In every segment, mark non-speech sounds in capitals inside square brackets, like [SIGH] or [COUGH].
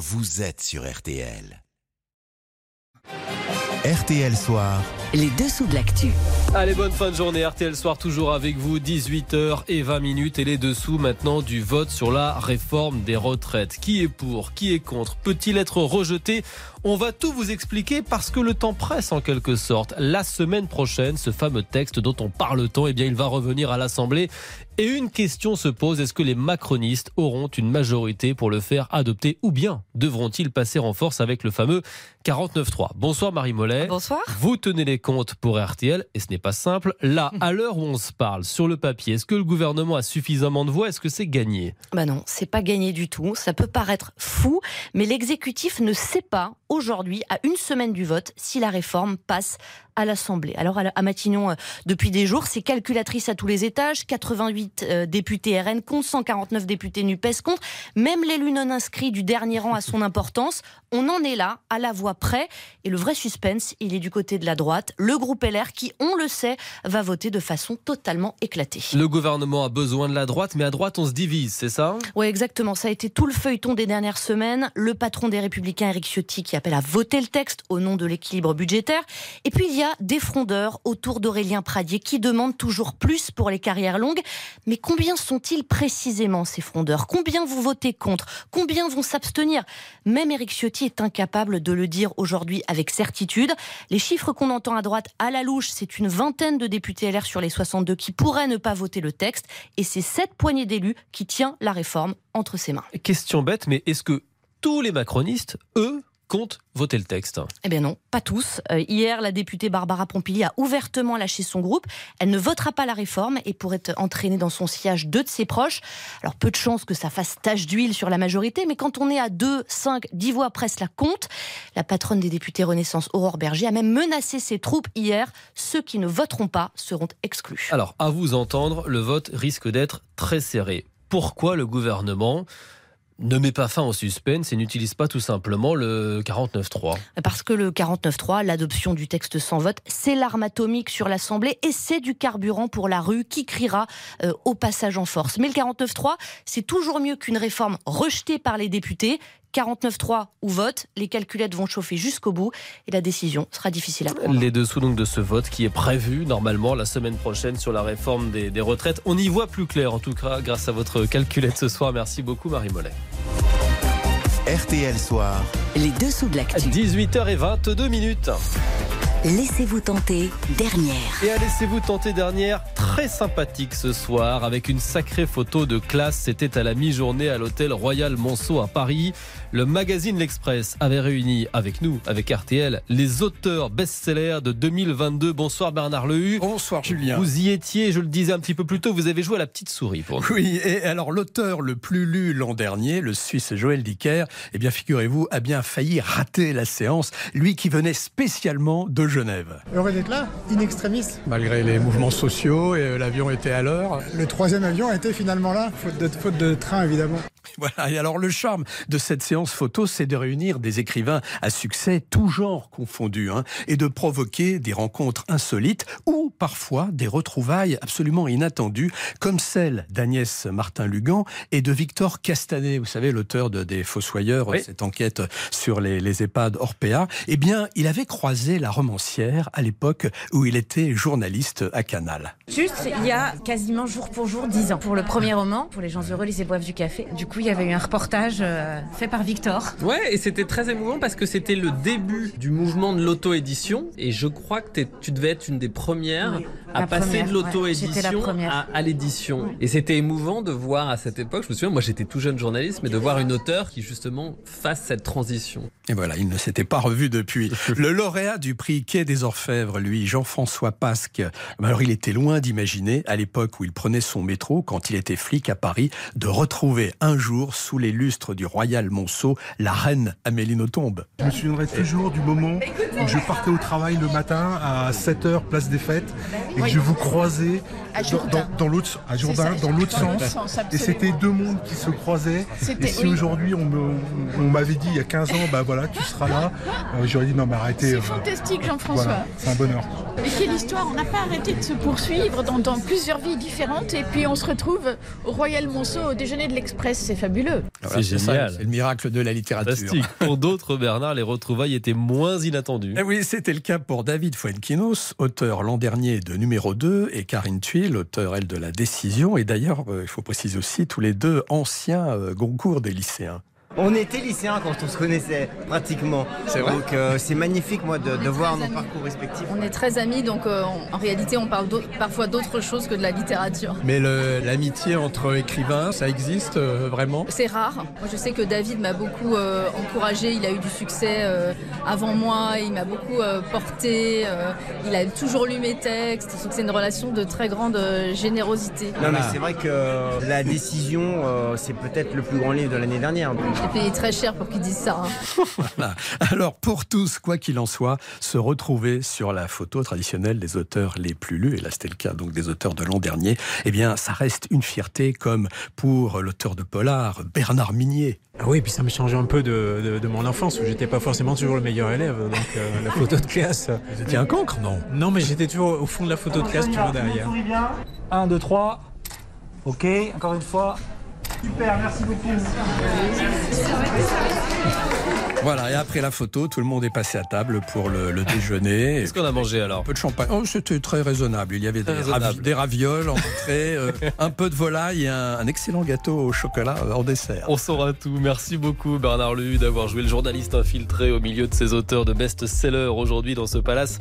vous êtes sur RTL. RTL Soir. Les dessous de l'actu. Allez, bonne fin de journée. RTL Soir toujours avec vous, 18h et 20 minutes. Et les dessous maintenant du vote sur la réforme des retraites. Qui est pour Qui est contre Peut-il être rejeté? On va tout vous expliquer parce que le temps presse en quelque sorte. La semaine prochaine, ce fameux texte dont on parle tant, eh bien, il va revenir à l'Assemblée. Et une question se pose, est-ce que les macronistes auront une majorité pour le faire adopter ou bien devront-ils passer en force avec le fameux 49-3 Bonsoir Marie Mollet. Bonsoir. Vous tenez les comptes pour RTL et ce n'est pas simple. Là, [LAUGHS] à l'heure où on se parle, sur le papier, est-ce que le gouvernement a suffisamment de voix? Est-ce que c'est gagné? Bah non, c'est pas gagné du tout. Ça peut paraître fou, mais l'exécutif ne sait pas aujourd'hui, à une semaine du vote, si la réforme passe à l'Assemblée. Alors à Matignon, euh, depuis des jours, c'est calculatrice à tous les étages, 88 euh, députés RN compte, 149 députés NUPES compte, même l'élu non inscrit du dernier rang a son importance. On en est là, à la voix près, et le vrai suspense, il est du côté de la droite, le groupe LR qui, on le sait, va voter de façon totalement éclatée. Le gouvernement a besoin de la droite, mais à droite on se divise, c'est ça? Oui, exactement. Ça a été tout le feuilleton des dernières semaines. Le patron des Républicains, Eric Ciotti, qui appelle à voter le texte au nom de l'équilibre budgétaire. Et puis il y a des frondeurs autour d'Aurélien Pradier qui demandent toujours plus pour les carrières longues. Mais combien sont-ils précisément ces frondeurs? Combien vous votez contre? Combien vont s'abstenir? Même Éric Ciotti est incapable de le dire aujourd'hui avec certitude. Les chiffres qu'on entend à droite à la louche, c'est une vingtaine de députés LR sur les 62 qui pourraient ne pas voter le texte. Et c'est cette poignée d'élus qui tient la réforme entre ses mains. Question bête, mais est-ce que tous les macronistes, eux, compte voter le texte? Eh bien non, pas tous. Euh, hier, la députée Barbara Pompili a ouvertement lâché son groupe. Elle ne votera pas la réforme et pourrait entraîner dans son sillage deux de ses proches. Alors peu de chance que ça fasse tache d'huile sur la majorité, mais quand on est à 2, 5, 10 voix presse la compte. La patronne des députés Renaissance, Aurore Berger, a même menacé ses troupes hier. Ceux qui ne voteront pas seront exclus. Alors, à vous entendre, le vote risque d'être très serré. Pourquoi le gouvernement ne met pas fin au suspense et n'utilise pas tout simplement le 49.3 Parce que le 49.3, l'adoption du texte sans vote, c'est l'arme atomique sur l'Assemblée et c'est du carburant pour la rue qui criera euh, au passage en force. Mais le 49.3, c'est toujours mieux qu'une réforme rejetée par les députés 49-3 ou vote, les calculettes vont chauffer jusqu'au bout et la décision sera difficile à prendre. Les dessous donc de ce vote qui est prévu normalement la semaine prochaine sur la réforme des, des retraites. On y voit plus clair en tout cas grâce à votre calculette ce soir. Merci beaucoup Marie Mollet. RTL Soir. Les dessous de l'actu. 18h22 minutes. Laissez-vous tenter dernière. Et à laissez-vous tenter dernière, très sympathique ce soir avec une sacrée photo de classe. C'était à la mi-journée à l'hôtel Royal Monceau à Paris. Le magazine L'Express avait réuni avec nous, avec RTL, les auteurs best-sellers de 2022. Bonsoir Bernard Lehu. Bonsoir Julien. Vous y étiez, je le disais un petit peu plus tôt, vous avez joué à la petite souris pour nous. Oui, et alors l'auteur le plus lu l'an dernier, le Suisse Joël Dicker, eh bien figurez-vous, a bien failli rater la séance, lui qui venait spécialement de Genève. Heureux d'être là, in extremis. Malgré les mouvements sociaux, et euh, l'avion était à l'heure. Le troisième avion était finalement là, faute de, faute de train évidemment. [LAUGHS] Voilà, et alors le charme de cette séance photo, c'est de réunir des écrivains à succès, tout genre confondus, hein, et de provoquer des rencontres insolites ou parfois des retrouvailles absolument inattendues, comme celle d'Agnès Martin-Lugan et de Victor Castanet, vous savez, l'auteur de Des Fossoyeurs, Oui. cette enquête sur les, les EHPAD Orpea. Eh bien, il avait croisé la romancière à l'époque où il était journaliste à Canal. Juste, il y a quasiment jour pour jour 10 ans. Pour le premier roman, pour Les gens heureux, les boivent du café. Du coup, il y avait eu un reportage euh, fait par Victor. Ouais, et c'était très émouvant parce que c'était le début du mouvement de l'auto-édition. Et je crois que tu devais être une des premières Oui, à passer première, de ouais, j'étais la l'auto-édition à l'édition. Et c'était émouvant de voir à cette époque, je me souviens, moi j'étais tout jeune journaliste, mais de voir une auteure qui justement fasse cette transition. Et voilà, il ne s'était pas revu depuis. [LAUGHS] Le lauréat du prix Quai des Orfèvres, lui, Jean-François Pasque, alors il était loin d'imaginer, à l'époque où il prenait son métro, quand il était flic à Paris, de retrouver un jour, sous les lustres du Royal Monceau, la reine Amélie Nothomb. Je me souviendrai toujours du moment où je partais au travail le matin à 7h, place des fêtes, et que je vous croisais dans, dans- dans l'autre à Jourdain, dans l'autre sens. Et c'était deux mondes qui se croisaient. Et si aujourd'hui on m'avait dit il y a 15 ans, bah voilà, tu seras là, euh, j'aurais dit non mais arrêtez. C'est euh, fantastique, Jean-François. voilà, c'est un bonheur. Et quelle histoire On n'a pas arrêté de se poursuivre dans, dans plusieurs vies différentes. Et puis on se retrouve au Royal Monceau au déjeuner de l'Express. c'est fabuleux. C'est génial. C'est le miracle de la littérature. Fantastique. Pour d'autres, Bernard, les retrouvailles étaient moins inattendues. Eh oui, c'était le cas pour David Fuenquinos, auteur l'an dernier de numéro 2, et Karine Thuil, auteur, elle, de La Décision. Et d'ailleurs, euh, il faut préciser aussi, tous les deux anciens Goncourt des lycéens. On était lycéens quand on se connaissait, pratiquement. C'est vrai Donc euh, c'est magnifique, moi, de, de voir nos parcours respectifs. On est très amis, donc euh, en réalité, on parle d'autres- parfois d'autre chose que de la littérature. Mais l'amitié entre écrivains, ça existe euh, vraiment? C'est rare. Moi, je sais que David m'a beaucoup euh, encouragé. Il a eu du succès euh, avant moi. Il m'a beaucoup euh, porté. euh, il a toujours lu mes textes. Donc, c'est une relation de très grande générosité. Non, mais c'est vrai que la décision, euh, c'est peut-être le plus grand livre de l'année dernière. J'ai payé très cher pour qu'ils disent ça. hein. [LAUGHS] Voilà. Alors pour tous, quoi qu'il en soit, se retrouver sur la photo traditionnelle des auteurs les plus lus, et là c'était le cas donc des auteurs de l'an dernier, eh bien ça reste une fierté comme pour l'auteur de Polar, Bernard Minier. Ah oui, puis ça me changeait un peu de, de- de mon enfance où j'étais pas forcément toujours le meilleur élève. Donc euh, [LAUGHS] la photo de classe. Vous étiez un cancre, non? Non, mais j'étais toujours au fond de la photo de classe, toujours derrière. 1, 2, 3. Ok, encore une fois. Super, merci beaucoup. Voilà, et après la photo, tout le monde est passé à table pour le, le déjeuner. [LAUGHS] Qu'est-ce qu'on a mangé alors? Un peu de champagne. Oh, c'était très raisonnable. Il y avait des, ravi- ravioles en entrée, [LAUGHS] euh, un peu de volaille et un, un excellent gâteau au chocolat euh, en dessert. On saura tout. Merci beaucoup Bernard Lehu d'avoir joué le journaliste infiltré au milieu de ces auteurs de best-sellers aujourd'hui dans ce palace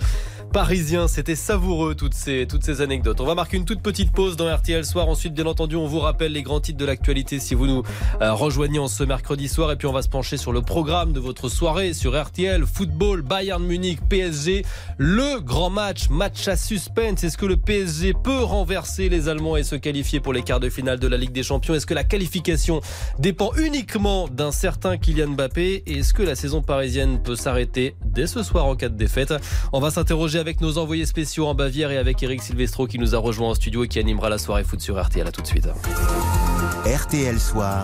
parisien. C'était savoureux toutes ces, toutes ces anecdotes. On va marquer une toute petite pause dans RTL Soir. Ensuite, bien entendu, on vous rappelle les grands titres de l'actualité si vous nous euh, rejoignez en ce mercredi soir. Et puis on va se pencher sur le programme de votre soirée sur RTL. Football, Bayern Munich, PSG. Le grand match, match à suspense. Est-ce que le PSG peut renverser les Allemands et se qualifier pour les quarts de finale de la Ligue des Champions? Est-ce que la qualification dépend uniquement d'un certain Kylian Mbappé? Et est-ce que la saison parisienne peut s'arrêter dès ce soir en cas de défaite? On va s'interroger avec nos envoyés spéciaux en Bavière et avec Eric Silvestro qui nous a rejoint en studio et qui animera la soirée foot sur RTL. À tout de suite. RTL Soir.